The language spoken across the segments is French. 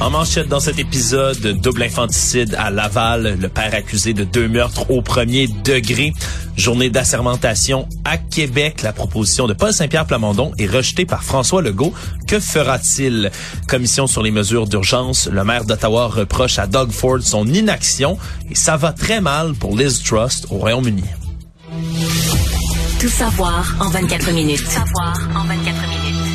En manchette dans cet épisode, double infanticide à Laval, le père accusé de deux meurtres au premier degré. Journée d'assermentation à Québec. La proposition de Paul Saint-Pierre Plamondon est rejetée par François Legault. Que fera-t-il? Commission sur les mesures d'urgence. Le maire d'Ottawa reproche à Doug Ford son inaction et ça va très mal pour Liz Trust au Royaume-Uni. Tout savoir en 24 minutes. Savoir en 24 minutes.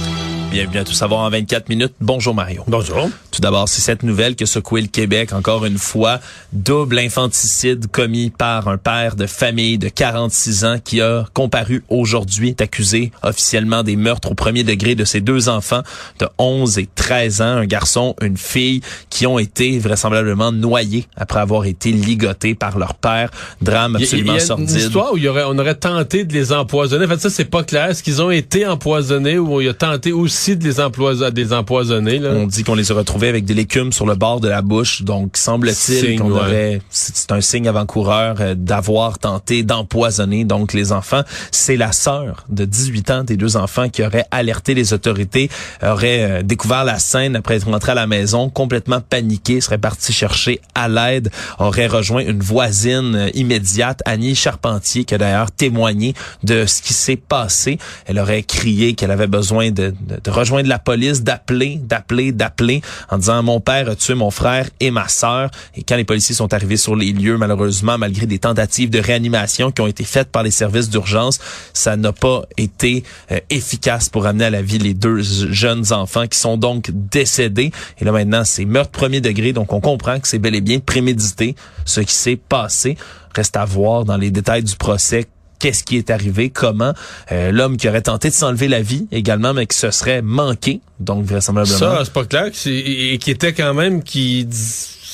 Bienvenue à Tout savoir en 24 minutes. Bonjour Mario. Bonjour. Tout d'abord, c'est cette nouvelle que secoué le Québec encore une fois. Double infanticide commis par un père de famille de 46 ans qui a comparu aujourd'hui, est accusé officiellement des meurtres au premier degré de ses deux enfants de 11 et 13 ans, un garçon, une fille, qui ont été vraisemblablement noyés après avoir été ligotés par leur père. Drame absolument il y a sordide. Une histoire où il y aurait, on aurait tenté de les empoisonner. En fait, ça, c'est pas clair. Est-ce qu'ils ont été empoisonnés ou il a tenté aussi de les, empoisonner, des empoisonner? Là? On dit qu'on les a retrouvés avec de l'écume sur le bord de la bouche. Donc, semble-t-il qu'on ouais. aurait, c'est un signe avant-coureur euh, d'avoir tenté d'empoisonner donc les enfants. C'est la sœur de 18 ans des deux enfants qui aurait alerté les autorités, aurait euh, découvert la scène après être rentrée à la maison, complètement paniquée, serait partie chercher à l'aide, aurait rejoint une voisine euh, immédiate, Annie Charpentier, qui a d'ailleurs témoigné de ce qui s'est passé. Elle aurait crié qu'elle avait besoin de, de- de rejoindre la police, d'appeler, d'appeler, d'appeler, en disant mon père a tué mon frère et ma sœur. Et quand les policiers sont arrivés sur les lieux, malheureusement, malgré des tentatives de réanimation qui ont été faites par les services d'urgence, ça n'a pas été euh, efficace pour amener à la vie les deux jeunes enfants qui sont donc décédés. Et là maintenant, c'est meurtre premier degré, donc on comprend que c'est bel et bien prémédité ce qui s'est passé. Reste à voir dans les détails du procès qu'est-ce qui est arrivé, comment Euh, l'homme qui aurait tenté de s'enlever la vie également, mais qui se serait manqué, donc vraisemblablement. Ça, c'est pas clair. et qui était quand même, qui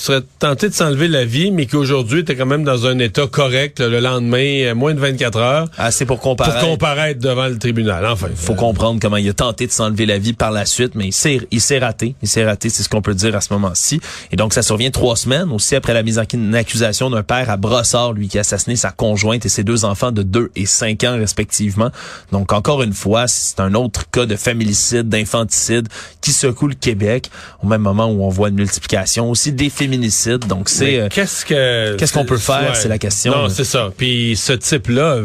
serait tenté de s'enlever la vie, mais qui aujourd'hui était quand même dans un état correct le lendemain, euh, moins de 24 heures, assez pour pour comparer. comparaître devant le tribunal. Enfin, faut euh, comprendre comment il a tenté de s'enlever la vie par la suite, mais il s'est, il s'est raté. Il s'est raté, c'est ce qu'on peut dire à ce moment-ci. Et donc, ça survient trois semaines aussi après la mise en accusation d'un père à Brossard, lui, qui a assassiné sa conjointe et ses deux enfants de 2 et 5 ans, respectivement. Donc, encore une fois, c'est un autre cas de familicide, d'infanticide qui secoue le Québec au même moment où on voit une multiplication aussi des féminicides. Donc, c'est... euh, qu'est-ce que qu'est-ce qu'on peut faire, c'est la question, Non, c'est ça. Puis ce type-là,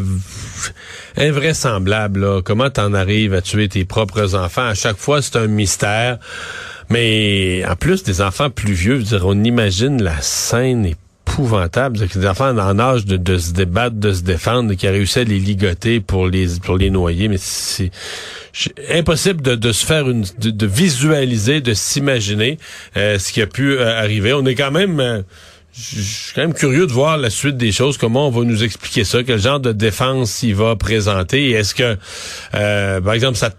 invraisemblable. Là. Comment t'en arrives à tuer tes propres enfants? À chaque fois, c'est un mystère. Mais en plus des enfants plus vieux, je veux dire, on imagine la scène épouvantable, des enfants en âge de, de se débattre, de se défendre, qui a réussi à les ligoter pour les pour les noyer, mais c'est impossible de, de se faire une de, de visualiser, de s'imaginer euh, ce qui a pu euh, arriver. On est quand même euh, je suis quand même curieux de voir la suite des choses, comment on va nous expliquer ça, quel genre de défense il va présenter, est-ce que, euh, par exemple, ça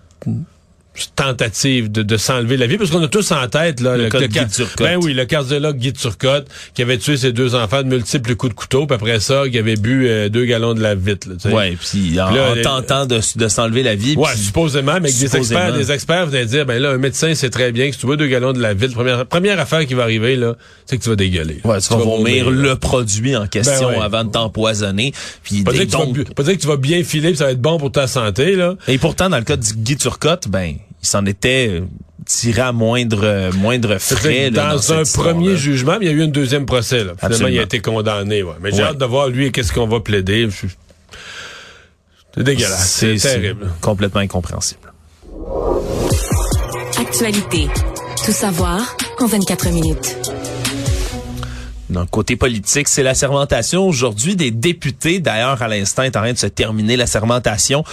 tentative de, de s'enlever la vie parce qu'on a tous en tête là, Le cas de ca- Guy Turcotte. ben oui le cardiologue Guy Turcotte qui avait tué ses deux enfants de multiples coups de couteau puis après ça qui avait bu euh, deux gallons de lave-vite là, tu sais. Ouais, puis en, là, en les- tentant de, de s'enlever la vie. Ouais, supposément, mais avec des supposément. experts, des experts venaient dire, ben là, un médecin sait très bien que si tu bois deux gallons de la ville, première, première affaire qui va arriver, là, c'est que tu vas dégueuler. Ouais, tu vas vomir le produit en question Ben ouais. avant de t'empoisonner. Puis Pas dire, que tu vas, pas dire que tu vas bien filer pis ça va être bon pour ta santé, là. Et pourtant, dans le cas de Guy Turcotte, ben, il s'en était euh, tiré à moindre, euh, moindre frais. là, dans, un premier jugement, mais il y a eu un deuxième procès, là. Finalement, Absolument. il a été condamné, ouais. Mais j'ai Ouais. hâte de voir, lui, qu'est-ce qu'on va plaider. C'est dégueulasse. C'est terrible. complètement incompréhensible. Actualité. Tout savoir en 24 minutes. Dans le côté politique, c'est la sermentation aujourd'hui des députés. D'ailleurs, à l'instant, est en train de se terminer la sermentation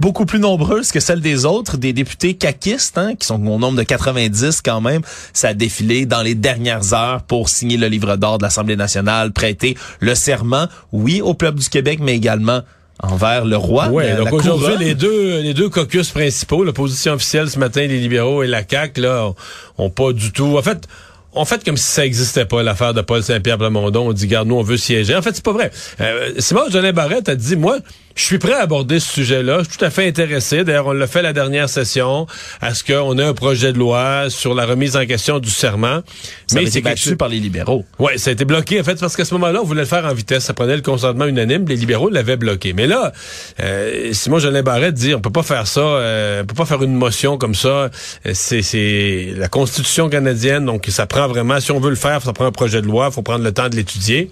beaucoup plus nombreuse que celle des autres, des députés caquistes, hein, qui sont au nombre de 90 quand même. Ça a défilé dans les dernières heures pour signer le livre d'or de l'Assemblée nationale, prêter le serment, oui, au peuple du Québec, mais également envers le roi. La- donc aujourd'hui, les deux, les deux caucus principaux, l'opposition officielle ce matin, les libéraux et la CAQ, là, ont, pas du tout. En fait, on fait comme si ça existait pas, l'affaire de Paul Saint-Pierre Plamondon. On dit, garde, nous, on veut siéger. En fait, c'est pas vrai. Euh, Simon Jolin Barrette a dit, moi, je suis prêt à aborder ce sujet-là. Je suis tout à fait intéressé. D'ailleurs, on l'a fait la dernière session, à ce qu'on ait un projet de loi sur la remise en question du serment. Ça mais c'est battu par les libéraux. Oui, ça a été bloqué, en fait, parce qu'à ce moment-là, on voulait le faire en vitesse. Ça prenait le consentement unanime. Les libéraux l'avaient bloqué. Mais là, euh, Simon Jolin Barrette dit, on peut pas faire ça, euh, on peut pas faire une motion comme ça. Euh, c'est la Constitution canadienne, donc ça prend vraiment, si on veut le faire, ça prend un projet de loi, il faut prendre le temps de l'étudier.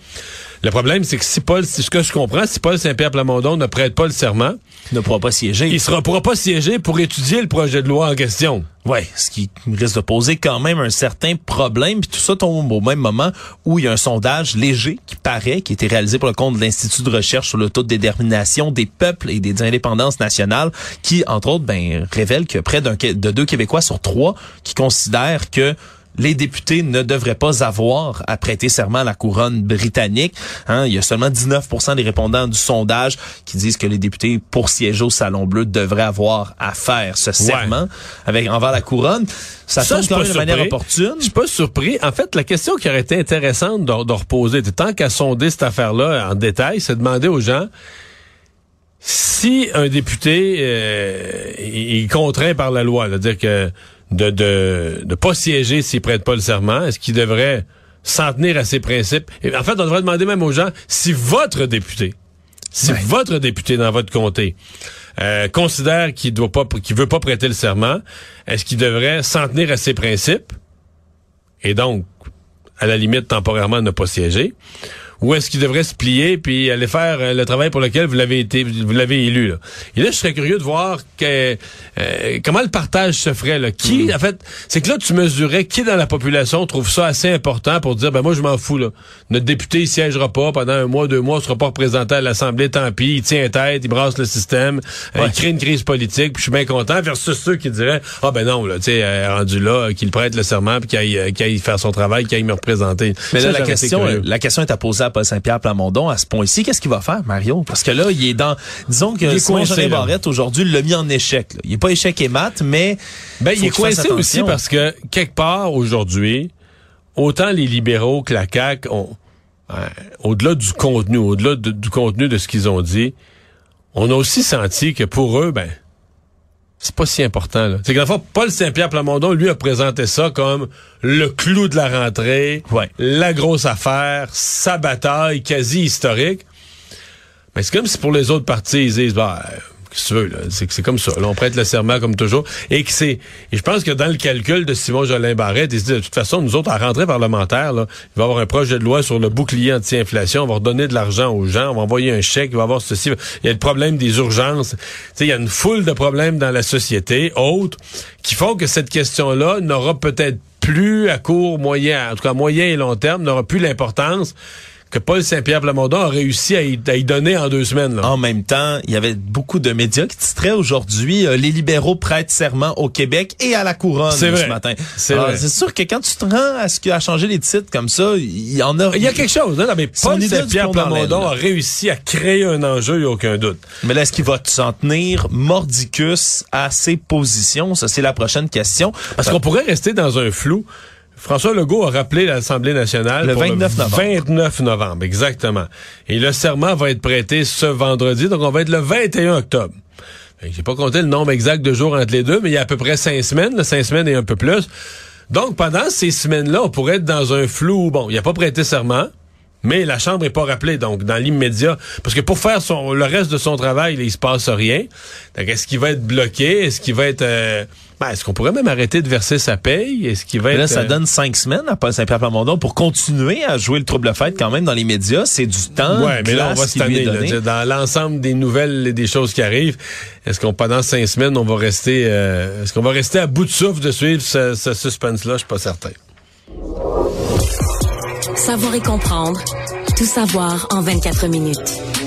Le problème, c'est que si Paul, ce que je comprends, si Paul Saint-Pierre Plamondon ne prête pas le serment, il ne pourra pas siéger. Il ne pourra pas siéger pour étudier le projet de loi en question. Oui, ce qui risque de poser quand même un certain problème. Puis tout ça tombe au même moment où il y a un sondage léger qui paraît, qui a été réalisé pour le compte de l'Institut de recherche sur le taux de détermination des peuples et des indépendances nationales, qui, entre autres, ben, révèle que près d'un de deux Québécois sur trois qui considèrent que les députés ne devraient pas avoir à prêter serment à la couronne britannique. Hein, il y a seulement 19% des répondants du sondage qui disent que les députés, pour siéger au Salon Bleu, devraient avoir à faire ce serment avec envers la couronne. Ça, ça tombe de manière opportune. Je suis pas surpris. En fait, la question qui aurait été intéressante de, de reposer, tant qu'à sonder cette affaire-là en détail, c'est de demander aux gens si un député euh, est contraint par la loi, c'est-à-dire que de de de pas siéger s'il prête pas le serment. Est-ce qu'il devrait s'en tenir à ses principes? Et En fait, on devrait demander même aux gens si votre député, si votre député dans votre comté euh, considère qu'il doit pas, qu'il veut pas prêter le serment, est-ce qu'il devrait s'en tenir à ses principes? Et donc à la limite temporairement ne pas siéger ou est-ce qu'il devrait se plier puis aller faire euh, le travail pour lequel vous l'avez été, vous l'avez élu là. Et là, je serais curieux de voir que, euh, comment le partage se ferait là. Qui, mm. en fait, c'est que là, tu mesurais qui dans la population trouve ça assez important pour dire, ben moi, je m'en fous là. Notre député, il siégera pas pendant un mois, deux mois, il sera pas représenté à l'Assemblée, tant pis, il tient tête, il brasse le système, euh, il crée une crise politique, puis je suis bien content. Versus ceux qui diraient, ah ben non, là, tu sais, rendu là, qu'il prête le serment, puis qu'il aille, aille, faire son travail, qu'il aille me représenter. Mais là, la question, la question est à poser Paul Saint-Pierre Plamondon à ce point-ci. Qu'est-ce qu'il va faire, Mario? Parce que là, il est dans, disons que Simon Jean Barrette aujourd'hui l'a mis en échec. Il est pas échec et mat, mais ben, il est coincé aussi parce que quelque part aujourd'hui, autant les libéraux que la CAQ ont, euh, au-delà du contenu, au-delà du contenu de ce qu'ils ont dit, on a aussi senti que pour eux, ben, c'est pas si important. Là. C'est que la fois, Paul Saint-Pierre Plamondon, lui, a présenté ça comme le clou de la rentrée, la grosse affaire, sa bataille quasi historique. Mais c'est comme si pour les autres partis, ils disent, bah, c'est comme ça. Là, on prête le serment comme toujours. Et que c'est. Et je pense que dans le calcul de Simon Jolin Barrette, il dit de toute façon, nous autres, à rentrée parlementaire, il va y avoir un projet de loi sur le bouclier anti-inflation. On va redonner de l'argent aux gens, on va envoyer un chèque, il va y avoir ceci. Il y a le problème des urgences. Tu sais, il y a une foule de problèmes dans la société, autres, qui font que cette question-là n'aura peut-être plus à court, moyen, en tout cas moyen et long terme, n'aura plus l'importance que Paul Saint-Pierre Plamondon a réussi à y, donner en deux semaines. En même temps, il y avait beaucoup de médias qui titraient aujourd'hui euh, les libéraux prêtent serment au Québec et à la couronne ce matin. C'est sûr que quand tu te rends à ce qu'il a changé les titres comme ça, il y en a. Il y a quelque chose. Hein? Non, mais Paul Saint-Pierre Plamondon a réussi à créer un enjeu, il n'y a aucun doute. Mais là, est-ce qu'il va s'en tenir mordicus à ses positions? Ça, c'est la prochaine question. Parce qu'on pourrait rester dans un flou. François Legault a rappelé l'Assemblée nationale le 29 novembre. 29 novembre, exactement. Et le serment va être prêté ce vendredi, donc on va être le 21 octobre. J'ai pas compté le nombre exact de jours entre les deux, mais il y a à peu près cinq semaines, cinq semaines et un peu plus. Donc, pendant ces semaines-là, on pourrait être dans un flou. Bon, il a pas prêté serment, mais la Chambre est pas rappelée, donc dans l'immédiat. Parce que pour faire son, le reste de son travail, il se passe rien. Donc, est-ce qu'il va être bloqué? Est-ce qu'il va être... Euh, ben, est-ce qu'on pourrait même arrêter de verser sa paye? Est-ce qu'il va là, être... ça euh, donne cinq semaines à Paul Saint-Pierre Plamondon pour continuer à jouer le trouble fête quand même dans les médias. C'est du temps. Ouais, mais là, on va se tanner, là, dans l'ensemble des nouvelles et des choses qui arrivent. Est-ce qu'on, pendant cinq semaines, on va rester, euh, est-ce qu'on va rester à bout de souffle de suivre ce, ce suspense-là? Je suis pas certain. Savoir et comprendre. Tout savoir en 24 minutes.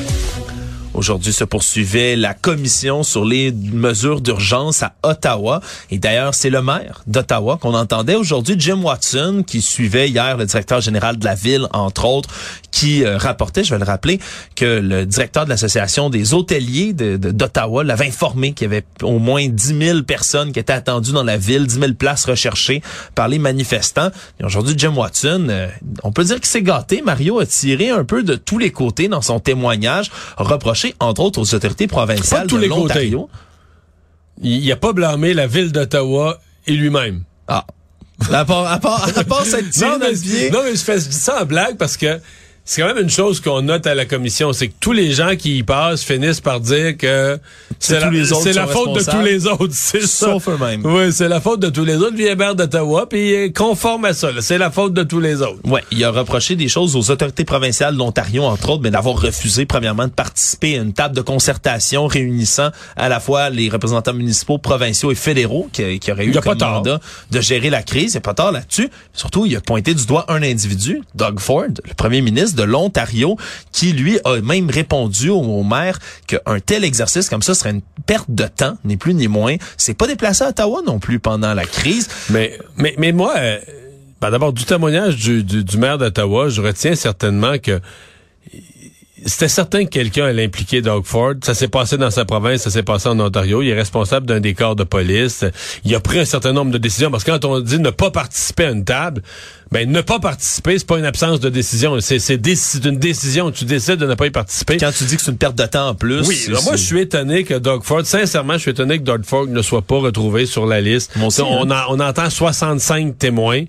Aujourd'hui se poursuivait la commission sur les mesures d'urgence à Ottawa. Et d'ailleurs, c'est le maire d'Ottawa qu'on entendait aujourd'hui, Jim Watson, qui suivait hier le directeur général de la ville, entre autres, qui euh, rapportait, je vais le rappeler, que le directeur de l'association des hôteliers d'Ottawa de, l'avait informé qu'il y avait au moins 10 000 personnes qui étaient attendues dans la ville, 10 000 places recherchées par les manifestants. Et aujourd'hui, Jim Watson, euh, on peut dire qu'il s'est gâté. Mario a tiré un peu de tous les côtés dans son témoignage, reproché reproché, entre autres, aux autorités provinciales de les l'Ontario. Il a pas blâmé la ville d'Ottawa et lui-même. Ah. À part, à part, à part cette Non, mais, non, mais je fais je dis ça en blague parce que c'est quand même une chose qu'on note à la commission, c'est que tous les gens qui y passent finissent par dire que C'est la, faute de tous les autres, c'est ça. Sauf eux-mêmes. Oui, c'est la faute de tous les autres. Maire d'Ottawa, puis il est conforme à ça. là. C'est la faute de tous les autres. Ouais, il a reproché des choses aux autorités provinciales de l'Ontario, entre autres, mais d'avoir refusé, premièrement, de participer à une table de concertation réunissant à la fois les représentants municipaux, provinciaux et fédéraux qui, qui auraient eu tort. mandat de gérer la crise. Il n'y a pas tort là-dessus. Surtout, il a pointé du doigt un individu, Doug Ford, le premier ministre de l'Ontario, qui, lui, a même répondu au, maire qu'un tel exercice comme ça serait une perte de temps, ni plus ni moins. C'est pas déplacé à Ottawa non plus pendant la crise. Mais, mais, mais moi, euh, ben d'abord, du témoignage du maire d'Ottawa, je retiens certainement que c'était certain que quelqu'un allait impliquer Doug Ford. Ça s'est passé dans sa province, ça s'est passé en Ontario. Il est responsable d'un des corps de police. Il a pris un certain nombre de décisions parce que quand on dit ne pas participer à une table, ben ne pas participer, c'est pas une absence de décision. C'est c'est déc- c'est une décision. Tu décides de ne pas y participer. Quand tu dis que c'est une perte de temps en plus. Oui, alors moi je suis étonné que Doug Ford, sincèrement, je suis étonné que Doug Ford ne soit pas retrouvé sur la liste. On, hein. en- on entend 65 témoins.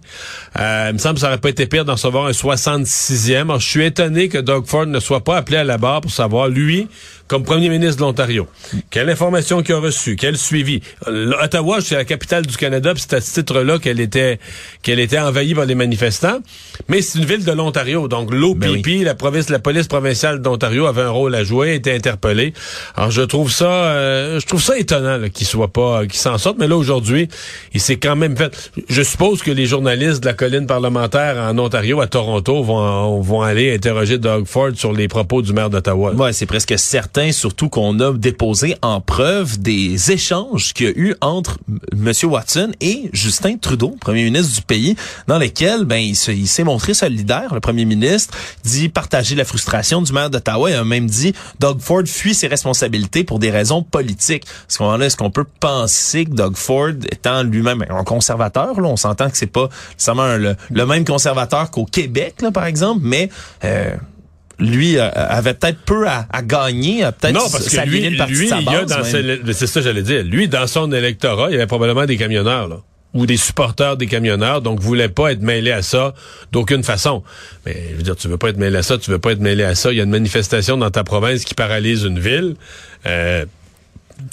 Euh, il me semble que ça aurait pas été pire d'en recevoir un 66e. Alors, je suis étonné que Doug Ford ne soit pas appelé à la barre pour savoir, lui, comme premier ministre de l'Ontario, quelle information qu'il a reçue, quel suivi. Euh, Ottawa, c'est la capitale du Canada, puis c'est à ce titre-là qu'elle était qu'elle était envahie par les manifestants. Mais c'est une ville de l'Ontario, donc l'OPP, Ben oui. la province, la police provinciale d'Ontario avait un rôle à jouer, était interpellée. Alors je trouve ça, euh, je trouve ça étonnant qu'il soit pas, qu'il s'en sorte. Mais là aujourd'hui, il s'est quand même fait. Je suppose que les journalistes de la colline parlementaire en Ontario, à Toronto, vont vont aller interroger Doug Ford sur les propos du maire d'Ottawa. Ouais, c'est presque certain, surtout qu'on a déposé en preuve des échanges qu'il y a eu entre M. Watson et Justin Trudeau, premier ministre du pays, dans lesquels ben il se- il s'est montré solidaire. Le premier ministre dit partager la frustration du maire d'Ottawa et a même dit Doug Ford fuit ses responsabilités pour des raisons politiques. À ce moment-là, est-ce qu'on peut penser que Doug Ford, étant lui-même un conservateur, là, on s'entend que c'est pas nécessairement le, le même conservateur qu'au Québec, là, par exemple, mais euh, lui euh, avait peut-être peu à, à gagner, à peut-être Non, parce que lui, lui il y a dans c'est ça que j'allais dire. Lui, dans son électorat, il y avait probablement des camionneurs, là. Ou des supporters des camionneurs, donc voulait pas être mêlé à ça d'aucune façon. Mais je veux dire, tu veux pas être mêlé à ça, tu veux pas être mêlé à ça. Il y a une manifestation dans ta province qui paralyse une ville. Euh,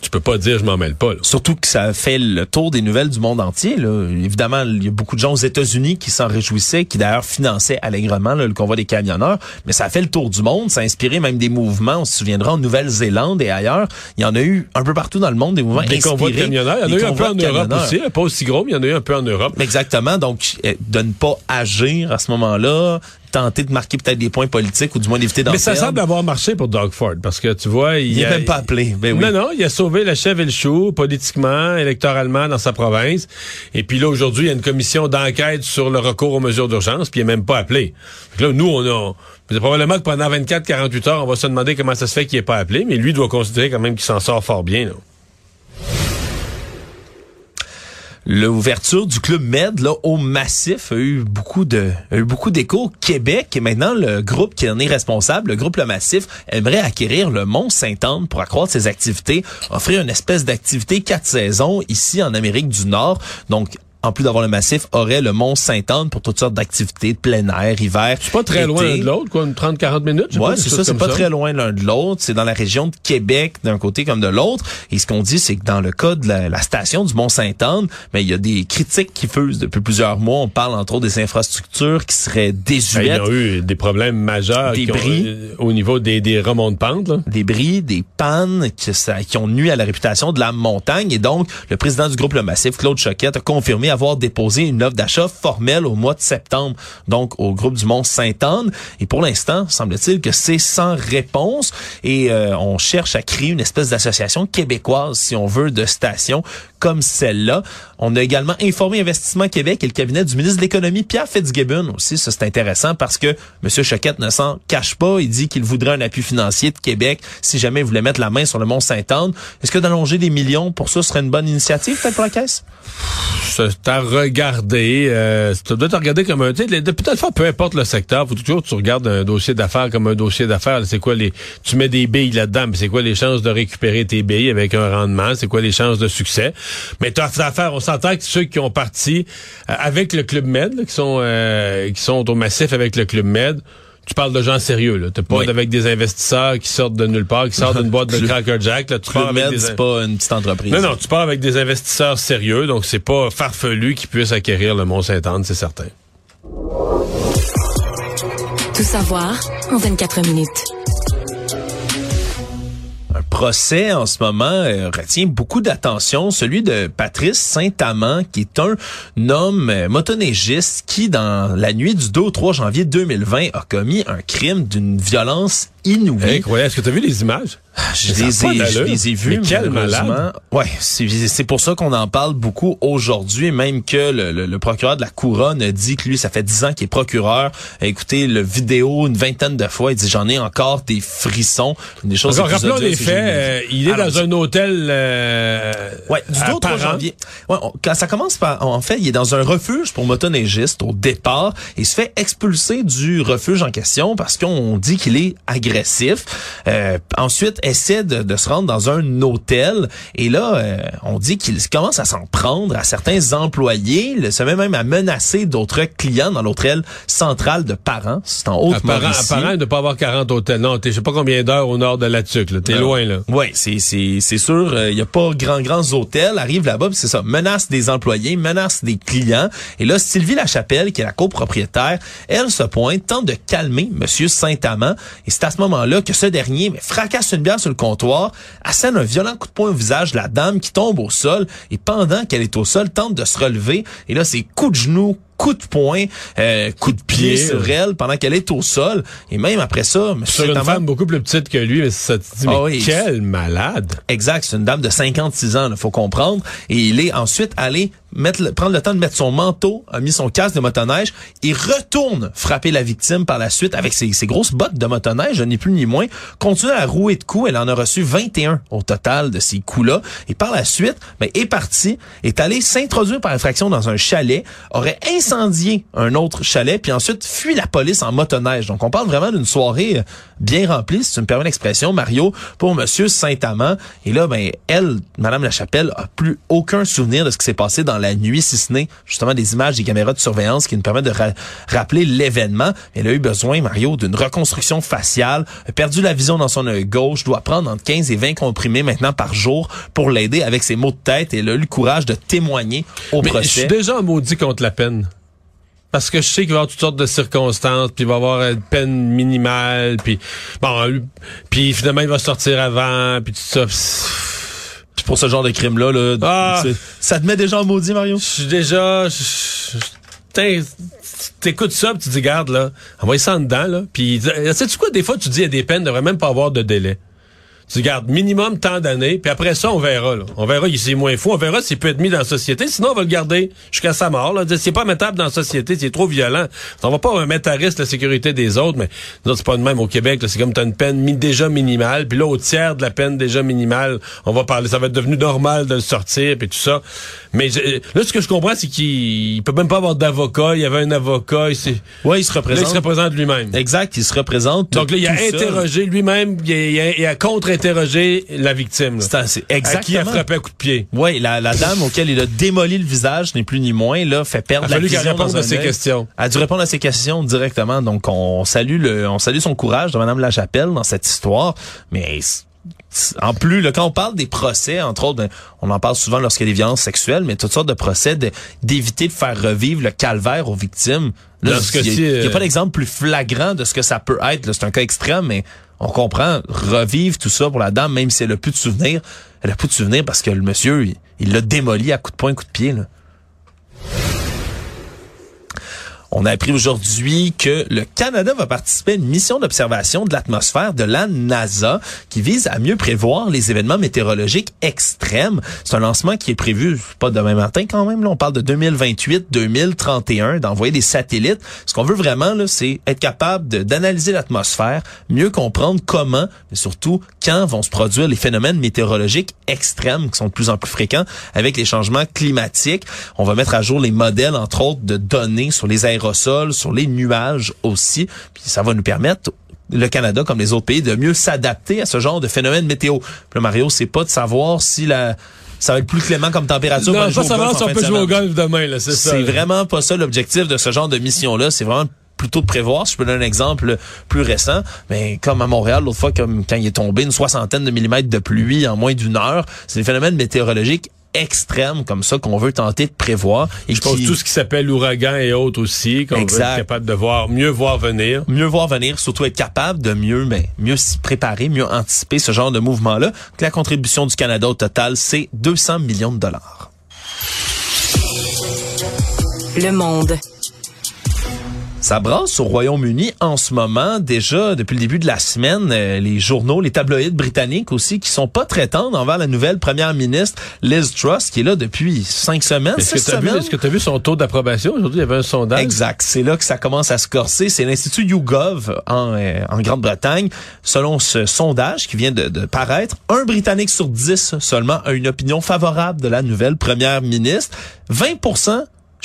tu peux pas dire je m'en mêle pas. Là. Surtout que ça fait le tour des nouvelles du monde entier. Là. Évidemment, il y a beaucoup de gens aux États-Unis qui s'en réjouissaient, qui d'ailleurs finançaient allègrement là, le convoi des camionneurs. Mais ça a fait le tour du monde, ça a inspiré même des mouvements. On se souviendra en Nouvelle-Zélande et ailleurs. Il y en a eu un peu partout dans le monde des mouvements Des convois de camionneurs. Il y en a eu un peu en Europe aussi. Pas aussi gros, mais il y en a eu un peu en Europe. Exactement. Donc, euh, de ne pas agir à ce moment-là, tenter de marquer peut-être des points politiques ou du moins d'éviter d'en Mais ça perdre. semble avoir marché pour Doug Ford parce que tu vois, il, Il est a- même pas appelé. Ben oui. Non, non, il a sauvé la chèvre et le chou politiquement, électoralement dans sa province. Et puis là, aujourd'hui, il y a une commission d'enquête sur le recours aux mesures d'urgence, puis il est même pas appelé. Fait que là, nous, on a... c'est probablement que pendant 24-48 heures, on va se demander comment ça se fait qu'il est pas appelé, mais lui doit considérer quand même qu'il s'en sort fort bien. là. L'ouverture du club Med là, au massif a eu beaucoup de a eu beaucoup d'écho au Québec et maintenant le groupe qui en est responsable, le groupe Le Massif, aimerait acquérir le Mont Saint-Anne pour accroître ses activités, offrir une espèce d'activité quatre saisons ici en Amérique du Nord. Donc en plus d'avoir le massif, aurait le Mont Saint-Anne pour toutes sortes d'activités de plein air, hiver. C'est pas très loin l'un de l'autre, quoi, une 30-40 minutes. Ouais, c'est ça, c'est pas très loin l'un de l'autre. C'est dans la région de Québec, d'un côté comme de l'autre. Et ce qu'on dit, c'est que dans le cas de la, la station du Mont-Sainte-Anne, ben, il y a des critiques qui fusent depuis plusieurs mois. On parle entre autres des infrastructures qui seraient Ben, désuètes. Ils ont eu des problèmes majeurs Des qui bris. euh, au niveau des, des remonts de pente. Là. des bris, des pannes qui, ça- qui ont nuit à la réputation de la montagne. Et donc, le président du groupe Le Massif, Claude Choquette, a confirmé avoir déposé une offre d'achat formelle au mois de septembre, donc au groupe du Mont Sainte-Anne. Et pour l'instant, semble-t-il que c'est sans réponse. Et euh, on cherche à créer une espèce d'association québécoise, si on veut, de stations comme celle-là. On a également informé Investissement Québec et le cabinet du ministre de l'Économie, Pierre Fitzgibbon aussi. Ça, c'est intéressant parce que M. Choquette ne s'en cache pas. Il dit qu'il voudrait un appui financier de Québec si jamais il voulait mettre la main sur le Mont-Saint-Anne. Est-ce que d'allonger des millions pour ça serait une bonne initiative, peut-être, pour la Caisse? C'est à regarder. Euh, tu dois regarder comme un... Fois, peu importe le secteur, faut toujours tu regardes un dossier d'affaires comme un dossier d'affaires. C'est quoi les... Tu mets des billes là-dedans, mais c'est quoi les chances de récupérer tes billes avec un rendement? C'est quoi les chances de succès? Mais tu as affaire, on s'entend que ceux qui ont parti euh, avec le Club Med, qui sont euh, qui sont au massif avec le Club Med, tu parles de gens sérieux, là. T'es pas avec des investisseurs qui sortent de nulle part, qui sortent d'une boîte de Cracker Jack, là. Tu avec des... c'est pas une petite entreprise. Non, non, tu parles avec des investisseurs sérieux, donc c'est pas farfelu qui puissent acquérir le Mont-Saint-Anne, c'est certain. Tout savoir en 24 minutes procès en ce moment euh, retient beaucoup d'attention, celui de Patrice Saint-Amand, qui est un homme euh, motoneigiste qui, dans la nuit du 2 au 3 janvier 2020, a commis un crime d'une violence inouïe. Incroyable. Est-ce que tu as vu les images? Je les, ai, je les ai vus. Mais quel malade. Ouais, c'est pour ça qu'on en parle beaucoup aujourd'hui, même que le, le, procureur de la couronne a dit que lui, ça fait dix ans qu'il est procureur. A écouté le vidéo une vingtaine de fois. Il dit j'en ai encore des frissons, des choses. Alors, rappelons les faits. Euh, il est dans un hôtel. Euh, ouais, du 2 au 3 janvier. Ouais, quand ça commence par, en fait, il est dans un refuge pour motoneigistes au départ. Il se fait expulser du refuge en question parce qu'on dit qu'il est agressif. Euh, ensuite essaie de, se rendre dans un hôtel et là, euh, on dit qu'il commence à s'en prendre à certains employés. Il se met même à menacer d'autres clients dans l'hôtel central de Parent. C'est en Haute-Mauricie. Parent, de pas avoir 40 hôtels. Non, t'es je sais pas combien d'heures au nord de la Tuque. T'es loin, là. Oui, c'est, sûr. Il euh, y a pas grand, grands hôtels. Arrive là-bas, c'est ça. Menace des employés, menace des clients. Et là, Sylvie Lachapelle, qui est la copropriétaire, elle se pointe, tente de calmer Monsieur Saint-Amand. Et c'est à ce moment-là que ce dernier mais, fracasse une bière sur le comptoir, assène un violent coup de poing au visage de la dame qui tombe au sol et pendant qu'elle est au sol, tente de se relever. Et là, c'est coup de genou, coup de poing, euh, coup de pied sur elle pendant qu'elle est au sol. Et même après ça, Sur une femme beaucoup plus petite que lui, mais ça te dit, mais ah quel malade! Exact, c'est une dame de 56 ans, il faut comprendre. Et il est ensuite allé mettre, prendre le temps de mettre son manteau, a mis son casque de motoneige et retourne frapper la victime par la suite avec ses, ses grosses bottes de motoneige, ni plus ni moins. Continue à rouer de coups. Elle en a reçu 21 au total de ces coups-là. Et par la suite, ben, est parti, est allé s'introduire par infraction dans un chalet, aurait incendié un autre chalet, puis ensuite fui la police en motoneige. Donc on parle vraiment d'une soirée euh, bien remplie, si tu me permets l'expression, Mario, pour Monsieur Saint-Amand. Et là, ben, elle, Madame Lachapelle, a plus aucun souvenir de ce qui s'est passé dans la nuit, si ce n'est justement des images des caméras de surveillance qui nous permettent de rappeler l'événement. Elle a eu besoin, Mario, d'une reconstruction faciale, a perdu la vision dans son œil gauche, doit prendre entre 15 et 20 comprimés maintenant par jour pour l'aider avec ses maux de tête et elle a eu le courage de témoigner au Mais procès. Je suis déjà maudit contre la peine. Parce que je sais qu'il va y avoir toutes sortes de circonstances, puis il va y avoir une peine minimale, puis bon, puis finalement il va sortir avant, puis tout ça pour ce genre de crime-là, là, ah. ça te met déjà en maudit, Mario? Je suis déjà... T'écoutes ça, pis tu dis, garde, là, envoie ça en dedans, là. Puis, sais-tu quoi, des fois, tu dis, il y a des peines, il devrait même pas avoir de délai tu gardes minimum tant d'années, puis après ça, on verra. Là. On verra s'il est moins fou, on verra s'il peut être mis dans la société. Sinon, on va le garder jusqu'à sa mort. Là. C'est pas mettable dans la société, c'est trop violent. On va pas mettre à risque la sécurité des autres, mais c'est pas de même au Québec. C'est comme tu as une peine déjà minimale, puis là, au tiers de la peine déjà minimale, on va parler. Ça va être devenu normal de le sortir, puis tout ça. Mais là, ce que je comprends, c'est qu'il peut même pas avoir d'avocat. Il y avait un avocat. Il ouais, il se représente. Là, il se représente lui-même. Exact, il se représente. Donc là, il a interrogé lui-même, il a, il a contre interroger la victime. C'est exactement. À qui a frappé un coup de pied. Oui, la, la dame auquel il a démoli le visage, n'est plus ni moins, là, fait perdre la vision. répondre à ses questions. Elle a dû répondre à ses questions directement. Donc, on salue le, on salue son courage de Madame Lachapelle dans cette histoire. Mais, en plus, là, quand on parle des procès, entre autres, ben, on en parle souvent lorsqu'il y a des violences sexuelles, mais toutes sortes de procès d'éviter de, faire revivre le calvaire aux victimes. il n'y a, pas d'exemple plus flagrant de ce que ça peut être. C'est un cas extrême, mais on comprend, revivre tout ça pour la dame, même si elle a plus de souvenirs. Elle a plus de souvenirs parce que le monsieur, il l'a démoli à coup de poing, coup de pied. Là. On a appris aujourd'hui que le Canada va participer à une mission d'observation de l'atmosphère de la NASA qui vise à mieux prévoir les événements météorologiques extrêmes. C'est un lancement qui est prévu pas demain matin quand même. Là, on parle de 2028-2031 d'envoyer des satellites. Ce qu'on veut vraiment, là, c'est être capable d'analyser l'atmosphère, mieux comprendre comment, mais surtout quand vont se produire les phénomènes météorologiques extrêmes qui sont de plus en plus fréquents avec les changements climatiques. On va mettre à jour les modèles, entre autres, de données sur les aérosols, sur les nuages aussi. Puis ça va nous permettre le Canada, comme les autres pays, de mieux s'adapter à ce genre de phénomène météo. Puis Mario, c'est pas de savoir si la ça va être plus clément comme température. Non, pas savoir si on peut jouer au golf demain, là, c'est ça. C'est vraiment pas ça l'objectif de ce genre de mission-là. C'est vraiment plutôt de prévoir. Si je peux donner un exemple plus récent, mais comme à Montréal, l'autre fois, comme quand il est tombé une soixantaine de millimètres de pluie en moins d'une heure, c'est des phénomènes météorologiques extrêmes comme ça qu'on veut tenter de prévoir. Et je pense tout ce qui s'appelle ouragan et autres aussi, qu'on veut être capable de voir, mieux voir venir. Mieux voir venir, surtout être capable de mieux, mais mieux s'y préparer, mieux anticiper ce genre de mouvement-là. La contribution du Canada au total, c'est 200 millions de dollars. Le monde. Ça brasse au Royaume-Uni en ce moment. Déjà, depuis le début de la semaine, euh, les journaux, les tabloïds britanniques aussi, qui sont pas très tendres envers la nouvelle première ministre Liz Truss, qui est là depuis cinq semaines, Est-ce que tu as vu son taux d'approbation? Aujourd'hui, il y avait un sondage. Exact. C'est là que ça commence à se corser. C'est l'Institut YouGov en, euh, en Grande-Bretagne. Selon ce sondage qui vient de, de paraître, un Britannique sur dix seulement a une opinion favorable de la nouvelle première ministre. 20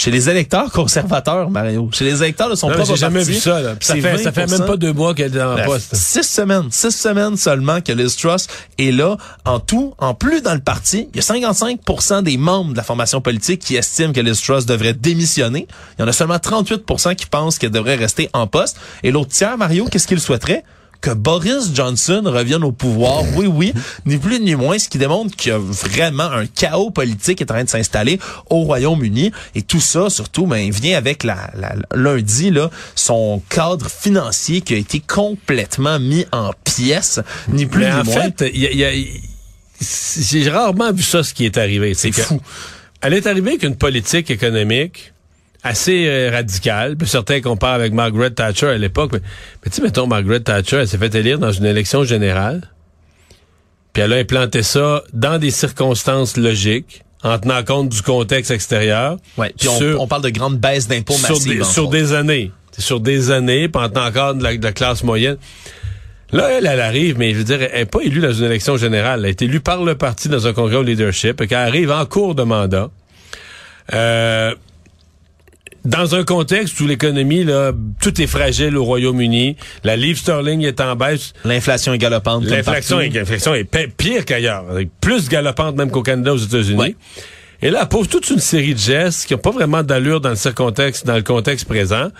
chez les électeurs conservateurs, Mario. Chez les électeurs de son non, propre J'ai jamais vu ça. Là. Ça, fait, ça fait même pas deux mois qu'elle est en poste. Six semaines. Six semaines seulement que Liz Truss est là. En tout, en plus dans le parti, il y a 55% des membres de la formation politique qui estiment que Liz Truss devrait démissionner. Il y en a seulement 38% qui pensent qu'elle devrait rester en poste. Et l'autre tiers, Mario, qu'est-ce qu'il souhaiterait? Que Boris Johnson revienne au pouvoir. Oui, oui, ni plus ni moins, ce qui démontre qu'il y a vraiment un chaos politique qui est en train de s'installer au Royaume-Uni. Et tout ça, surtout, ben, vient avec la, lundi, là, son cadre financier qui a été complètement mis en pièces, ni plus Mais ni en moins. fait, j'ai rarement vu ça, ce qui est arrivé. C'est fou. Elle est arrivée avec une politique économique assez euh, radical. Puis certains comparent avec Margaret Thatcher à l'époque. Mais, tu sais, mettons, Margaret Thatcher, elle s'est fait élire dans une élection générale. Puis elle a implanté ça dans des circonstances logiques, en tenant compte du contexte extérieur. Ouais, puis on, parle de grandes baisses d'impôts massives. Sur des années. Sur des années, puis en tenant compte de la, classe moyenne. Là, elle, elle arrive, mais je veux dire, elle n'est pas élue dans une élection générale. Elle a été élue par le parti dans un congrès au leadership, et qu'elle arrive en cours de mandat. Euh, dans un contexte où l'économie, là, tout est fragile au Royaume-Uni, la livre sterling est en baisse. L'inflation est galopante. L'inflation est, est, pire qu'ailleurs, plus galopante même qu'au Canada, aux États-Unis. Et là, elle pose toute une série de gestes qui n'ont pas vraiment d'allure dans le contexte, dans le contexte présent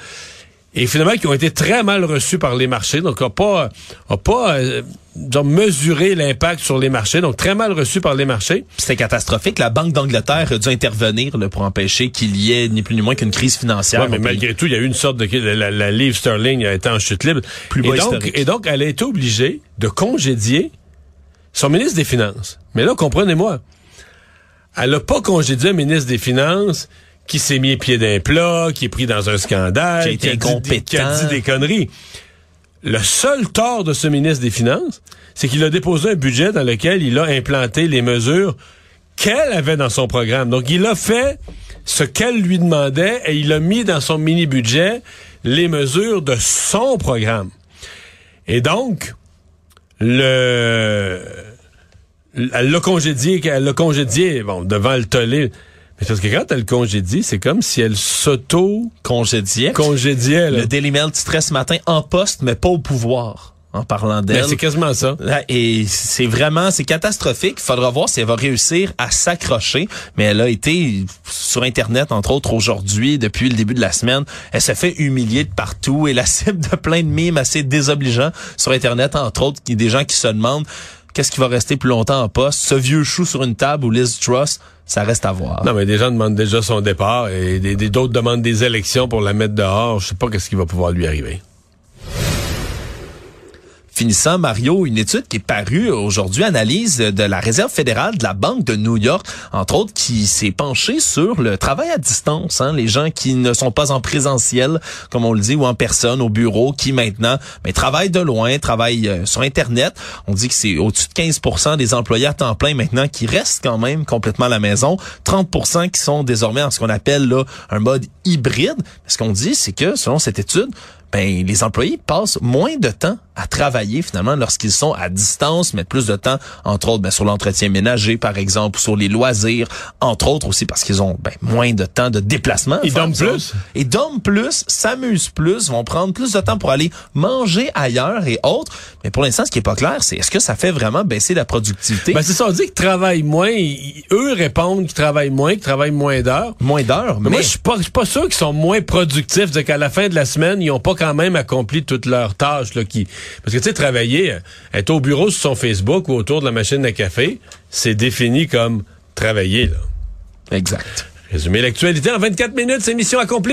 et finalement qui ont été très mal reçus par les marchés, donc n'a pas, a pas euh, mesuré l'impact sur les marchés, donc très mal reçus par les marchés. C'était catastrophique. La Banque d'Angleterre a dû intervenir là, pour empêcher qu'il y ait ni plus ni moins qu'une crise financière. Ouais, mais malgré tout, il y a eu une sorte de la, la, livre sterling a été en chute libre. Plus et donc, et donc, elle a été obligée de congédier son ministre des Finances. Mais là, comprenez-moi, elle n'a pas congédié un ministre des Finances qui s'est mis pied d'un plat, qui est pris dans un scandale, qui a été incompétent, qui a dit des conneries. Le seul tort de ce ministre des Finances, c'est qu'il a déposé un budget dans lequel il a implanté les mesures qu'elle avait dans son programme. Donc, il a fait ce qu'elle lui demandait et il a mis dans son mini-budget les mesures de son programme. Et donc, le... Elle l'a congédié, elle l'a congédié, bon, devant le tollé parce que quand elle congédie, c'est comme si elle s'auto-congédiait. Congédiait. Le Daily Mail titrait ce matin en poste, mais pas au pouvoir en parlant ben, d'elle. c'est quasiment ça. Et c'est vraiment, c'est catastrophique. Il faudra voir si elle va réussir à s'accrocher. Mais elle a été sur Internet, entre autres, aujourd'hui, depuis le début de la semaine. Elle se fait humilier de partout et la cible de plein de mimes assez désobligeants sur Internet, entre autres, des gens qui se demandent qu'est-ce qui va rester plus longtemps en poste? Ce vieux chou sur une table ou Liz Truss? Ça reste à voir. Non, mais des gens demandent déjà son départ et d'autres demandent des élections pour la mettre dehors. Je sais pas qu'est-ce qui va pouvoir lui arriver. Finissant, Mario, une étude qui est parue aujourd'hui, analyse de la Réserve fédérale de la Banque de New York, entre autres, qui s'est penchée sur le travail à distance, hein, les gens qui ne sont pas en présentiel, comme on le dit, ou en personne, au bureau, qui maintenant mais travaillent de loin, travaillent euh, sur Internet. On dit que c'est au-dessus de 15% des employés à temps plein maintenant qui restent quand même complètement à la maison, 30% qui sont désormais en ce qu'on appelle là, un mode hybride. Ce qu'on dit, c'est que selon cette étude, ben, les employés passent moins de temps à travailler finalement lorsqu'ils sont à distance, mettent plus de temps, entre autres, ben, sur l'entretien ménager, par exemple, ou sur les loisirs, entre autres aussi parce qu'ils ont ben, moins de temps de déplacement. Ils dorment plus? Ils dorment plus, s'amusent plus, vont prendre plus de temps pour aller manger ailleurs et autres. Mais pour l'instant, ce qui est pas clair, c'est est-ce que ça fait vraiment baisser la productivité? Ben, c'est ça, on dit qu'ils travaillent moins. eux répondent qu'ils travaillent moins, qu'ils travaillent moins d'heures. Moins d'heures, mais... Moi, je suis pas, suis pas sûr qu'ils sont moins productifs, de qu'à la fin de la semaine, ils ont pas quand même accompli toutes leurs tâches, là, qui, parce que, tu sais, travailler, euh, être au bureau sur son Facebook ou autour de la machine à café, c'est défini comme travailler, là. Exact. Résumer l'actualité en 24 minutes, c'est mission accomplie.